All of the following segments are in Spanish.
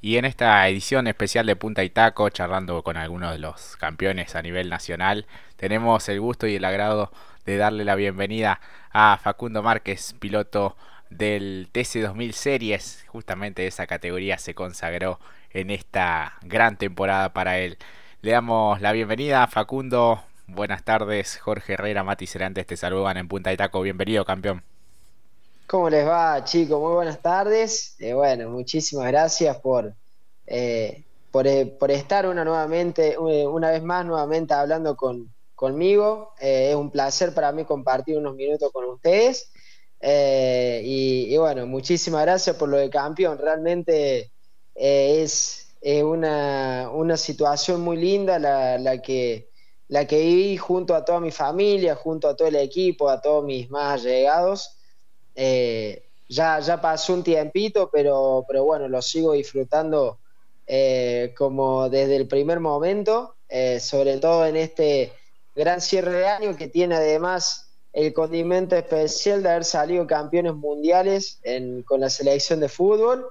y en esta edición especial de Punta y Taco, charlando con algunos de los campeones a nivel nacional, tenemos el gusto y el agrado de darle la bienvenida a Facundo Márquez, piloto del TC2000 Series, justamente esa categoría se consagró en esta gran temporada para él. Le damos la bienvenida a Facundo, buenas tardes, Jorge Herrera, Mati Cerantes te saludan en Punta y Taco, bienvenido campeón. ¿Cómo les va, chicos? Muy buenas tardes. Eh, bueno, muchísimas gracias por, eh, eh, por, estar una, nuevamente, una vez más nuevamente hablando con, conmigo. es un placer para mí compartir unos minutos con ustedes. Y, bueno, muchísimas gracias por lo de campeón. Realmente es una, una, situación muy linda la, la, que, la que viví junto a toda mi familia, junto a todo el equipo, a todos mis más allegados. Eh, ya, ya pasó un tiempito, pero, pero bueno, lo sigo disfrutando eh, como desde el primer momento, eh, sobre todo en este gran cierre de año que tiene además el condimento especial de haber salido campeones mundiales con la selección de fútbol.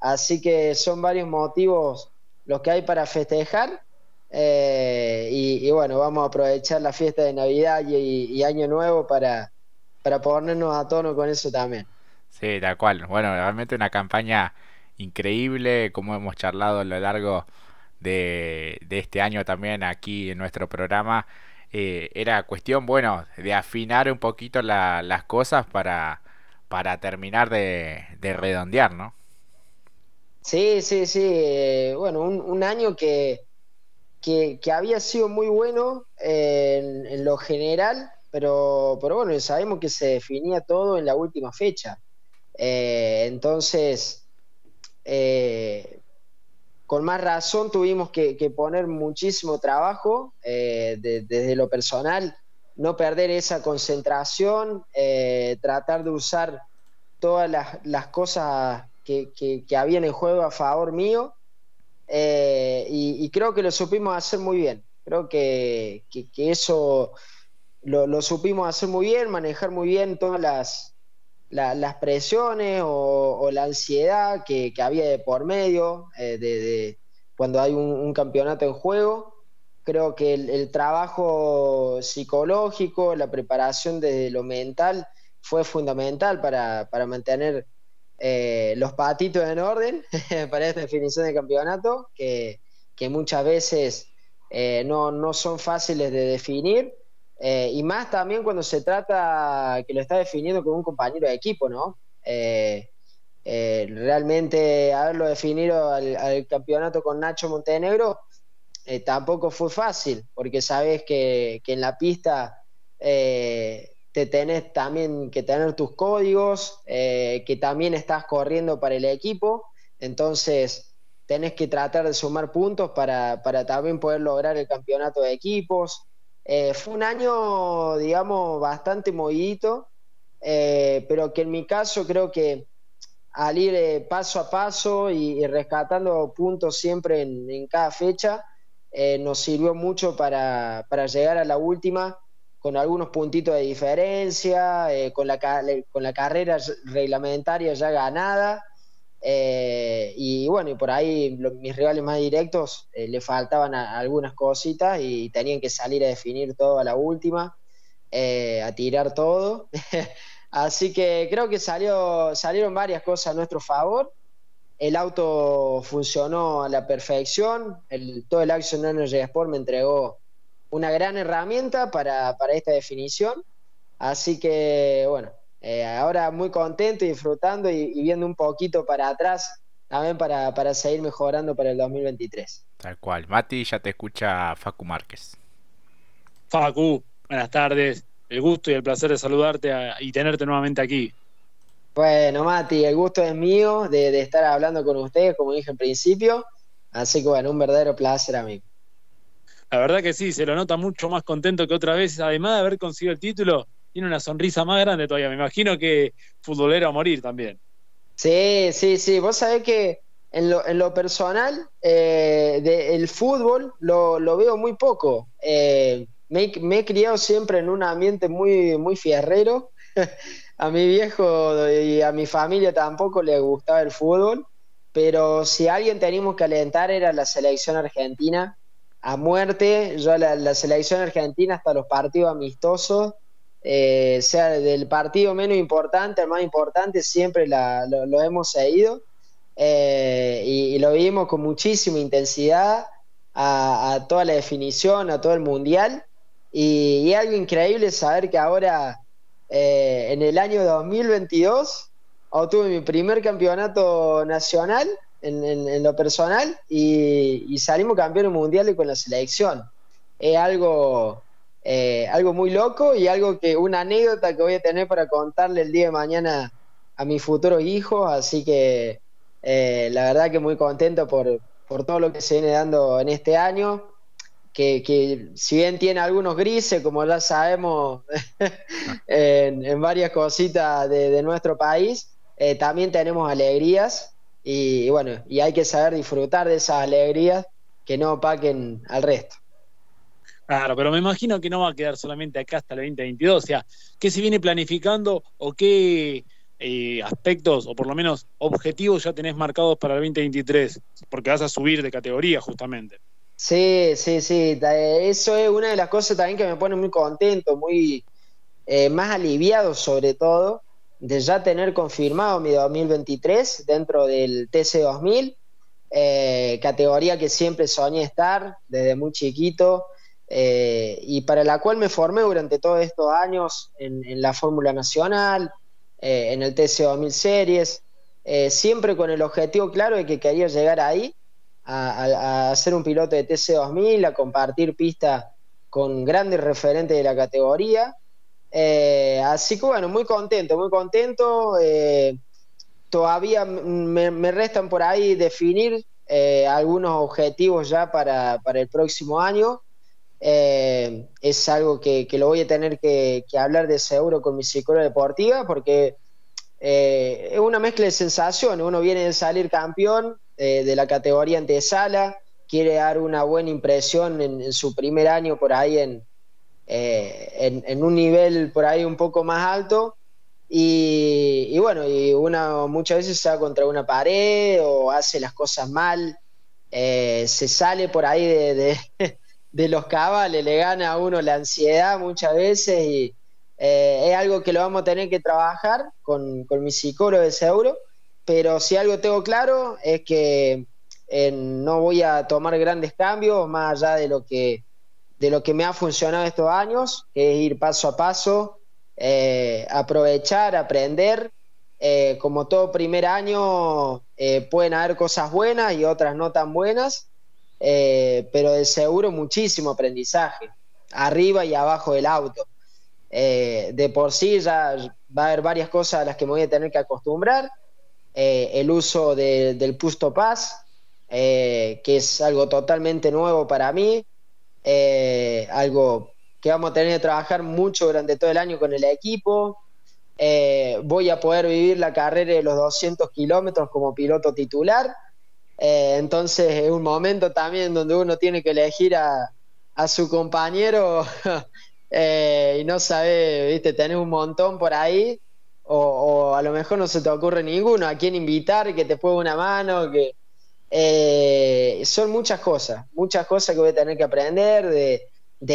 Así que son varios motivos los que hay para festejar. y, bueno, vamos a aprovechar la fiesta de Navidad y Año Nuevo para, para ponernos a tono con eso también. Sí, tal cual. Bueno, realmente una campaña increíble, como hemos charlado a lo largo de, este año también aquí en nuestro programa. Eh, era cuestión, bueno, de afinar un poquito las cosas para, para terminar de, redondear, ¿no? Sí, sí, sí. Eh, bueno, un, año que, que, había sido muy bueno eh, en, lo general, pero, pero bueno, sabemos que se definía todo en la última fecha. Eh, entonces, eh, con más razón tuvimos que, poner muchísimo trabajo eh, desde lo personal, no perder esa concentración, tratar de usar todas las, cosas que, que, habían en juego a favor mío. Y, creo que lo supimos hacer muy bien. Creo que eso lo, supimos hacer muy bien, manejar muy bien todas las, las presiones o, la ansiedad que, había de por medio eh, de, cuando hay un, campeonato en juego. Creo que el, trabajo psicológico, la preparación desde lo mental fue fundamental para, mantener eh, los patitos en orden para esta definición de campeonato, que, muchas veces eh, no, no son fáciles de definir eh, y más también cuando se trata que lo está definiendo con un compañero de equipo, ¿no? Eh, eh, realmente haberlo definido al, campeonato con Nacho Montenegro tampoco fue fácil, porque sabes que, en la pista te tenés también que tener tus códigos, que también estás corriendo para el equipo, entonces tenés que tratar de sumar puntos para, para también poder lograr el campeonato de equipos. Eh, fue un año, digamos, bastante movidito, eh, pero que en mi caso creo que al ir eh, paso a paso y, rescatando puntos siempre en, cada fecha, nos sirvió mucho para, llegar a la última con algunos puntitos de diferencia, con, la, con la carrera reglamentaria ya ganada eh, y bueno, y por ahí mis rivales más directos eh, le faltaban algunas cositas y tenían que salir a definir todo a la última, eh, a tirar todo. Así que creo que salió, salieron varias cosas a nuestro favor. El auto funcionó a la perfección. Todo el Action Energy Sport me entregó una gran herramienta para, para esta definición. Así que, bueno, eh, ahora muy contento y disfrutando y, viendo un poquito para atrás también para, para, seguir mejorando para el 2023. Tal cual. Mati, ya te escucha Facu Márquez. Facu, buenas tardes. El gusto y el placer de saludarte y tenerte nuevamente aquí. Bueno, Mati, el gusto es mío de, de, estar hablando con ustedes, como dije en principio. Así que bueno, un verdadero placer, amigo. La verdad que sí, se lo nota mucho más contento que otra vez, además de haber conseguido el título tiene una sonrisa más grande todavía. Me imagino que futbolero a morir también. Sí, sí, sí. Vos sabés que en lo, en lo personal, eh, el fútbol lo, veo muy poco. Eh, me, he criado siempre en un ambiente muy, muy fierrero. a mi viejo y a mi familia tampoco le gustaba el fútbol. pero si alguien teníamos que alentar era la selección argentina a muerte. Yo la, la selección argentina hasta los partidos amistosos, eh, sea del partido menos importante al más importante, siempre lo, hemos seguido eh, y, lo vimos con muchísima intensidad a, toda la definición, a todo el mundial. Y, y algo increíble saber que ahora, eh, en el año 2022, obtuve mi primer campeonato nacional en, lo personal y, salimos campeones mundiales con la selección. Es algo, eh, algo muy loco y algo que, una anécdota que voy a tener para contarle el día de mañana a mis futuros hijos, así que eh, la verdad que muy contento por, por todo lo que se viene dando en este año. Que, si bien tiene algunos grises, como ya sabemos, en, varias cositas de nuestro país, eh, también tenemos alegrías y, bueno, y hay que saber disfrutar de esas alegrías que no opaquen al resto. Claro, pero me imagino que no va a quedar solamente acá hasta el 2022, o sea, ¿qué se viene planificando o qué eh, aspectos o por lo menos objetivos ya tenés marcados para el 2023? Porque vas a subir de categoría justamente. Sí, sí, sí, eso es una de las cosas también que me pone muy contento, muy eh, más aliviado sobre todo, de ya tener confirmado mi 2023 dentro del TC2000, eh, categoría que siempre soñé estar desde muy chiquito eh, y para la cual me formé durante todos estos años en, la Fórmula Nacional, eh, en el TC2000 Series, siempre con el objetivo claro de que quería llegar ahí, a, ser un piloto de TC2000, a compartir pista con grandes referentes de la categoría eh, así que bueno, muy contento, muy contento. Eh, todavía me, restan por ahí definir eh, algunos objetivos ya para, el próximo año. Es algo que, lo voy a tener que, hablar de seguro con mi psicóloga deportiva porque es una mezcla de sensaciones. Uno viene de salir campeón de la categoría antesala, quiere dar una buena impresión en su primer año por ahí en, eh, en, un nivel por ahí un poco más alto. Y, bueno, y una muchas veces se va contra una pared o hace las cosas mal, eh, se sale por ahí de, los cabales, le gana a uno la ansiedad muchas veces y eh, es algo que lo vamos a tener que trabajar con, con mi psicólogo de seguro, pero si algo tengo claro es que no voy a tomar grandes cambios más allá de lo que de lo que me ha funcionado estos años, que es ir paso a paso, eh, aprovechar, aprender. Eh, como todo primer año, eh, pueden haber cosas buenas y otras no tan buenas, pero de seguro muchísimo aprendizaje, arriba y abajo del auto. de por sí ya va a haber varias cosas a las que me voy a tener que acostumbrar. el uso del pusto paz, que es algo totalmente nuevo para mí, eh, algo que vamos a tener que trabajar mucho durante todo el año con el equipo. Eh, voy a poder vivir la carrera de los 200 kilómetros como piloto titular. Eh, entonces es un momento también donde uno tiene que elegir a, su compañero y no sabe, viste, tenés un montón por ahí o, a lo mejor no se te ocurre ninguno a quién invitar, que te ponga una mano, que, eh, son muchas cosas, muchas cosas que voy a tener que aprender de,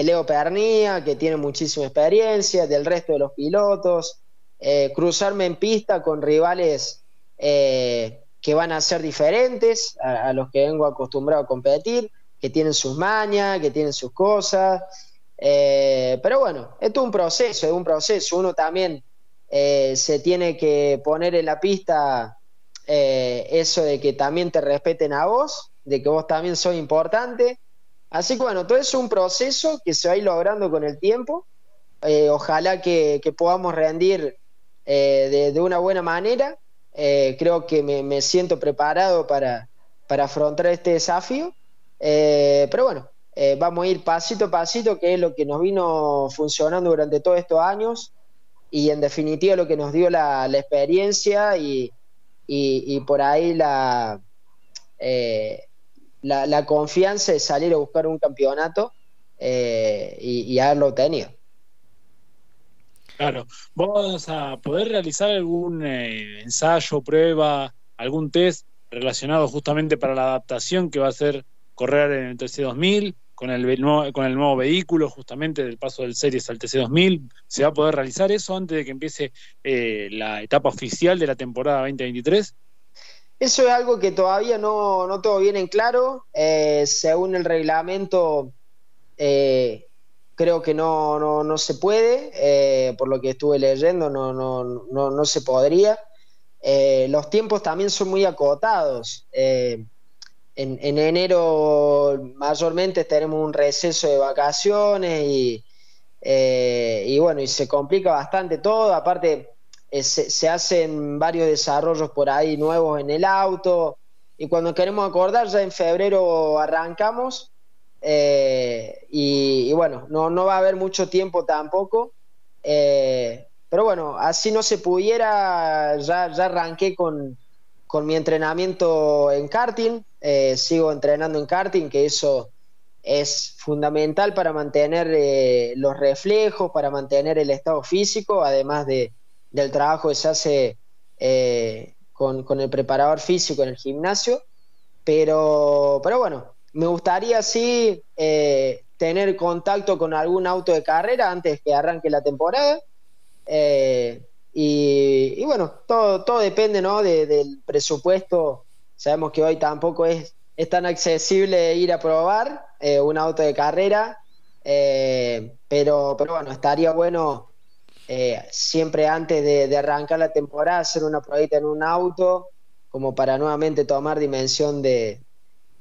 Leo Pernía, que tiene muchísima experiencia, del resto de los pilotos, eh, cruzarme en pista con rivales eh, que van a ser diferentes a, los que vengo acostumbrado a competir, que tienen sus mañas, que tienen sus cosas. pero bueno, esto es un proceso, es un proceso. Uno también se tiene que poner en la pista eh, eso de que también te respeten a vos, de que vos también sos importante. Así que bueno, todo es un proceso que se va a ir logrando con el tiempo. Eh, ojalá que, podamos rendir eh, de, una buena manera. Creo que me, siento preparado para, para, afrontar este desafío. pero bueno, vamos a ir pasito a pasito, que es lo que nos vino funcionando durante todos estos años y en definitiva lo que nos dio la, experiencia y, y, por ahí eh, la, la, confianza de salir a buscar un campeonato eh, y, haberlo obtenido. Claro, ¿vos a poder realizar algún eh, ensayo, prueba, algún test relacionado justamente para la adaptación que va a ser correr en el TC2000, con el, con el nuevo vehículo justamente del paso del Series al TC2000. ¿Se va a poder realizar eso antes de que empiece eh, la etapa oficial de la temporada 2023? Eso es algo que todavía no, no todo viene en claro. Eh, según el reglamento, eh, creo que no, no, no se puede, por lo que estuve leyendo, no, no, no, no se podría. los tiempos también son muy acotados en, enero mayormente tenemos un receso de vacaciones y, eh, y bueno, y se complica bastante todo. Aparte, eh, se, hacen varios desarrollos por ahí nuevos en el auto. Y cuando queremos acordar, ya en febrero arrancamos. Eh, y, bueno, no, no va a haber mucho tiempo tampoco. pero bueno, así no se pudiera, ya, ya arranqué con, con mi entrenamiento en karting, eh, sigo entrenando en karting, que eso es fundamental para mantener eh, los reflejos, para mantener el estado físico, además de, del trabajo que se hace eh, con, el preparador físico en el gimnasio. Pero, pero bueno, me gustaría sí tener contacto con algún auto de carrera antes que arranque la temporada. Y, bueno, todo, todo depende ¿no? del presupuesto. Sabemos que hoy tampoco es, es tan accesible ir a probar eh, un auto de carrera, eh, pero, pero bueno, estaría bueno eh, siempre antes de, arrancar la temporada hacer una pruebita en un auto, como para nuevamente tomar dimensión de,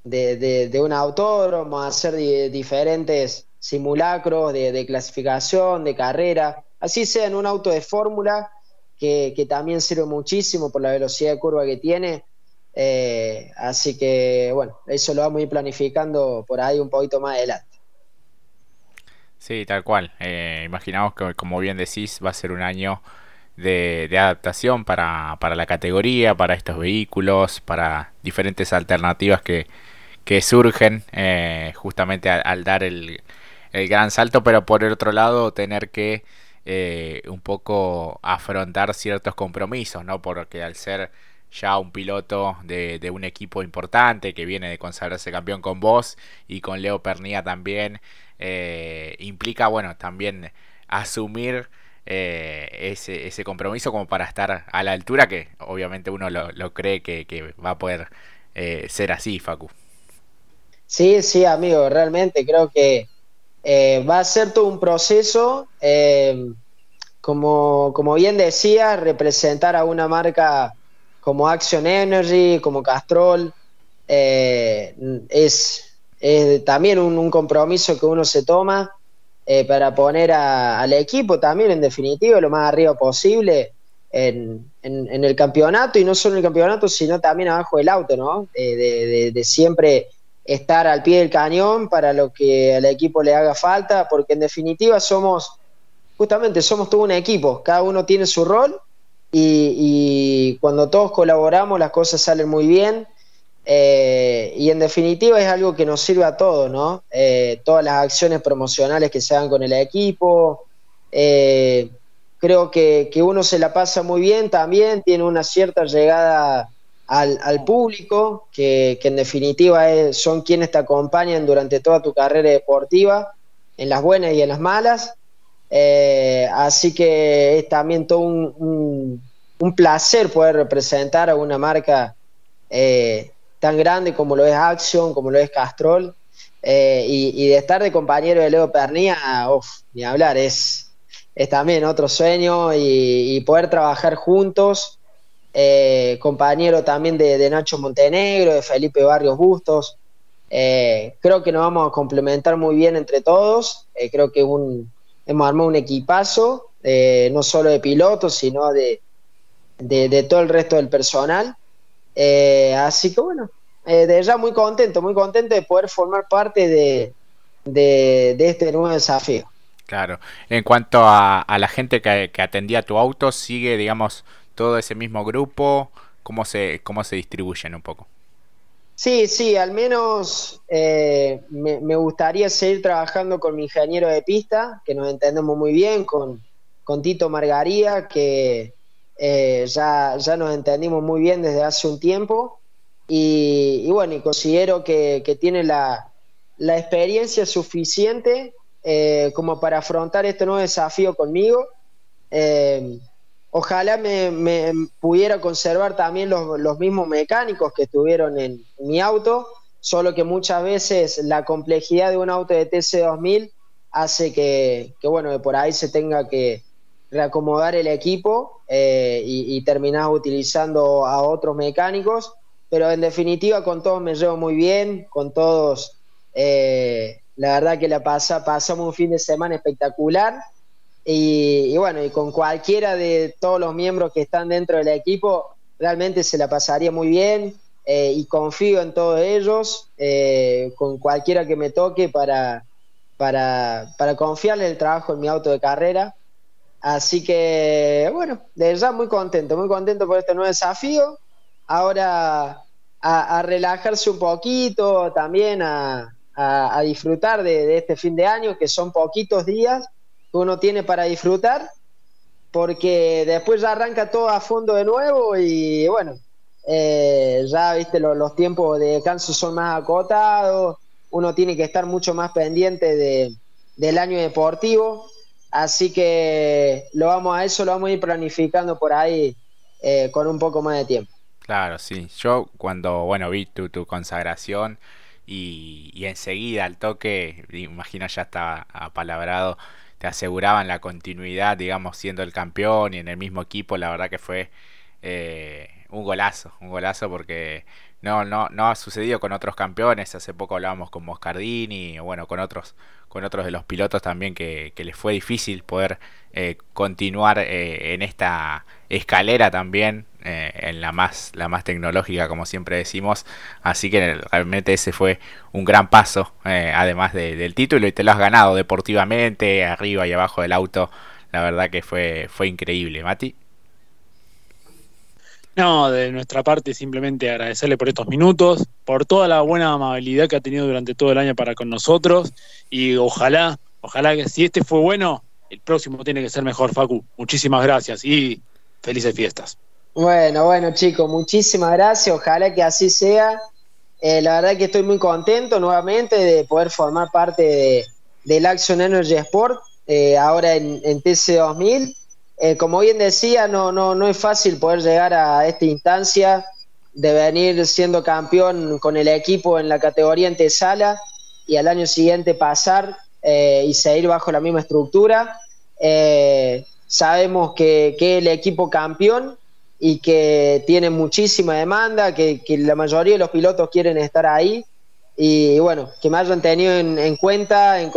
de, de un autódromo, hacer diferentes simulacros de, de clasificación, de carrera, así sea en un auto de fórmula que, también sirve muchísimo por la velocidad de curva que tiene. Eh, así que, bueno, eso lo vamos a ir planificando por ahí un poquito más adelante. Sí, tal cual. Eh, imaginamos que, como bien decís, va a ser un año de, adaptación para, para, la categoría, para estos vehículos, para diferentes alternativas que, que surgen eh, justamente al, dar el, el, gran salto, pero por el otro lado tener que eh, un poco afrontar ciertos compromisos, ¿no? Porque al ser ya un piloto de, un equipo importante que viene de consagrarse campeón con vos y con Leo Pernía también, eh, implica, bueno, también asumir eh, ese, ese, compromiso como para estar a la altura que obviamente uno lo, cree que, va a poder ser así, Facu. Sí, sí, amigo, realmente creo que eh, va a ser todo un proceso, eh, como, como, bien decía, representar a una marca como Action Energy, como Castrol, eh, es, también un, compromiso que uno se toma para poner al equipo también, en definitiva, lo más arriba posible en, el campeonato, y no solo en el campeonato, sino también abajo del auto, ¿no? de siempre estar al pie del cañón para lo que al equipo le haga falta, porque en definitiva somos, justamente somos todo un equipo, cada uno tiene su rol y, cuando todos colaboramos las cosas salen muy bien. Eh, y en definitiva es algo que nos sirve a todos, ¿no? Eh, todas las acciones promocionales que se hagan con el equipo. Eh, creo que, que, uno se la pasa muy bien también, tiene una cierta llegada al, público, que, en definitiva son quienes te acompañan durante toda tu carrera deportiva, en las buenas y en las malas. Así que es también todo un, placer poder representar a una marca eh, tan grande como lo es Action, como lo es Castrol, eh, y, de estar de compañero de Leo Pernía, ni hablar, es, también otro sueño y poder trabajar juntos eh, compañero también de, Nacho Montenegro, de Felipe Barrios Bustos. Eh, creo que nos vamos a complementar muy bien entre todos. Creo que un, hemos armado un equipazo, no solo de pilotos, sino de, todo el resto del personal. Así que bueno, de ya muy contento, muy contento de poder formar parte de, de, este nuevo desafío. Claro. En cuanto a, a la gente que, que, atendía tu auto, sigue, digamos, todo ese mismo grupo? ¿Cómo se, cómo se distribuyen un poco? Sí, sí, al menos eh, me, gustaría seguir trabajando con mi ingeniero de pista, que nos entendemos muy bien, con, con Tito Margaría, que eh, ya, ya nos entendimos muy bien desde hace un tiempo. y, bueno, y considero que, tiene la, experiencia suficiente eh, como para afrontar este nuevo desafío conmigo. Eh, ojalá me, pudiera conservar también los, mismos mecánicos que estuvieron en, mi auto, solo que muchas veces la complejidad de un auto de TC2000 hace que, bueno, por ahí se tenga que reacomodar el equipo eh, y, y terminar utilizando a otros mecánicos pero en definitiva con todos me llevo muy bien, con todos, eh, la verdad que la pasa, pasamos un fin de semana espectacular y, bueno, y con cualquiera de todos los miembros que están dentro del equipo, realmente se la pasaría muy bien eh, y confío en todos ellos, con cualquiera que me toque para, para, para confiarle el trabajo en mi auto de carrera. Así que, bueno, de verdad muy contento, muy contento por este nuevo desafío. Ahora a, relajarse un poquito, también a, disfrutar de, este fin de año, que son poquitos días que uno tiene para disfrutar, porque después ya arranca todo a fondo de nuevo y bueno, eh, ya viste, los, tiempos de descanso son más acotados, uno tiene que estar mucho más pendiente de, del año deportivo, así que lo vamos a eso, lo vamos a ir planificando por ahí eh, con un poco más de tiempo. Claro, sí. Yo cuando, bueno, vi tu, tu consagración y, y enseguida al toque, imagino ya estaba apalabrado, te aseguraban la continuidad, digamos, siendo el campeón y en el mismo equipo, la verdad que fue eh, un golazo, un golazo porque no, no, no ha sucedido con otros campeones, hace poco hablábamos con Moscardini, bueno, con otros, con otros de los pilotos también que, que les fue difícil poder eh, continuar eh, en esta escalera también eh, en la más, la más tecnológica, como siempre decimos. Así que realmente ese fue un gran paso, eh, además del título, y te lo has ganado deportivamente, arriba y abajo del auto. La verdad que fue, fue increíble, Mati. No, de nuestra parte simplemente agradecerle por estos minutos, por toda la buena amabilidad que ha tenido durante todo el año para con nosotros y ojalá, ojalá que si este fue bueno, el próximo tiene que ser mejor, Facu. Muchísimas gracias y felices fiestas. Bueno, bueno, chicos, muchísimas gracias. Ojalá que así sea. Eh, la verdad que estoy muy contento nuevamente de poder formar parte de, del Action Energy Sport eh, ahora en, TC2000. Eh, como bien decía, no, no, no es fácil poder llegar a esta instancia de venir siendo campeón con el equipo en la categoría antesala y al año siguiente pasar y seguir bajo la misma estructura. sabemos que, que el equipo campeón y que tiene muchísima demanda, que, la mayoría de los pilotos quieren estar ahí y bueno, que me hayan tenido en, cuenta, en,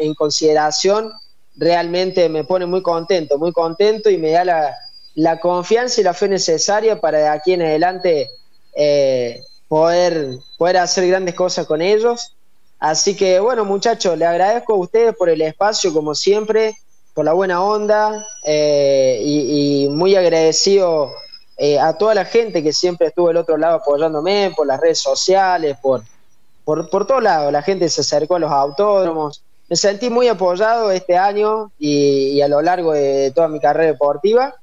en, consideración, realmente me pone muy contento, muy contento y me da la, confianza y la fe necesaria para de aquí en adelante eh, poder, poder hacer grandes cosas con ellos. Así que bueno muchachos, le agradezco a ustedes por el espacio como siempre por la buena onda eh, y, muy agradecido eh, a toda la gente que siempre estuvo del otro lado apoyándome, por las redes sociales, por, por, por todos lados. La gente se acercó a los autódromos. Me sentí muy apoyado este año y, a lo largo de toda mi carrera deportiva.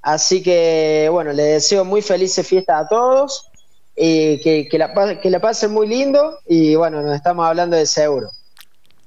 Así que, bueno, les deseo muy felices fiestas a todos y que, que, la, que la pasen muy lindo y, bueno, nos estamos hablando de seguro.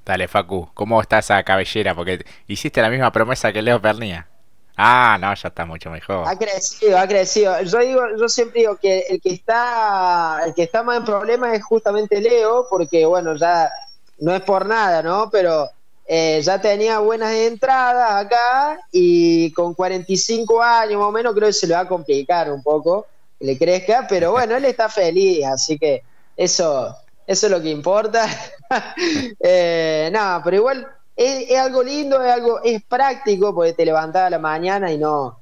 Dale, Facu, ¿cómo está esa cabellera? Porque hiciste la misma promesa que Leo Pernía. Ah, no, ya está mucho mejor. Ha crecido, ha crecido. Yo digo, yo siempre digo que el que está, el que está más en problemas es justamente Leo, porque bueno, ya no es por nada, ¿no? Pero eh, ya tenía buenas entradas acá y con 45 años más o menos creo que se le va a complicar un poco que le crezca, pero bueno, él está feliz, así que eso eso es lo que importa. eh, no, pero igual es, algo lindo, es algo, es práctico, porque te levantás a la mañana y no,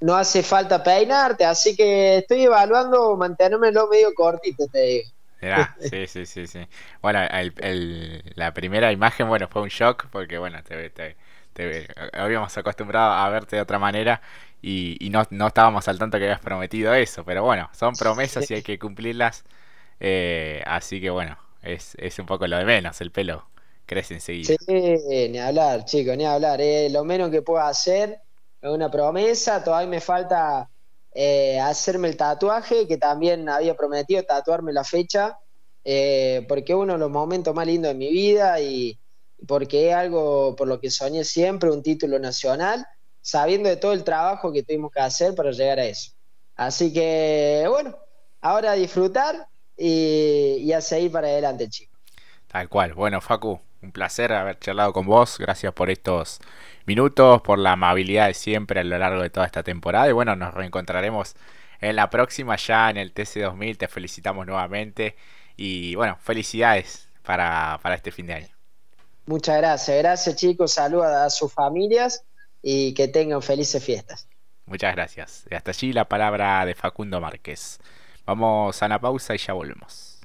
no hace falta peinarte, así que estoy evaluando mantenérmelo medio cortito, te digo. sí, sí, sí, sí. Bueno, la primera imagen, bueno, fue un shock porque, bueno, te, te, te habíamos acostumbrado a verte de otra manera y, y no, no estábamos al tanto que habías prometido eso, pero bueno, son promesas y hay que cumplirlas eh, así que bueno, es, es un poco lo de menos, el pelo crece enseguida. Sí, ni hablar, chicos, ni hablar. Eh. Lo menos que puedo hacer es una promesa, todavía me falta eh, hacerme el tatuaje, que también había prometido tatuarme la fecha, eh, porque es uno de los momentos más lindos de mi vida y porque es algo por lo que soñé siempre, un título nacional, sabiendo de todo el trabajo que tuvimos que hacer para llegar a eso. Así que, bueno, ahora a disfrutar y, y a seguir para adelante, chicos. Tal cual. Bueno, Facu, un placer haber charlado con vos. Gracias por estos minutos, por la amabilidad de siempre a lo largo de toda esta temporada. Y bueno, nos reencontraremos en la próxima ya en el TC2000. Te felicitamos nuevamente. Y bueno, felicidades para, este fin de año. Muchas gracias. Gracias chicos. Saludos a sus familias y que tengan felices fiestas. Muchas gracias. Y hasta allí la palabra de Facundo Márquez. Vamos a la pausa y ya volvemos.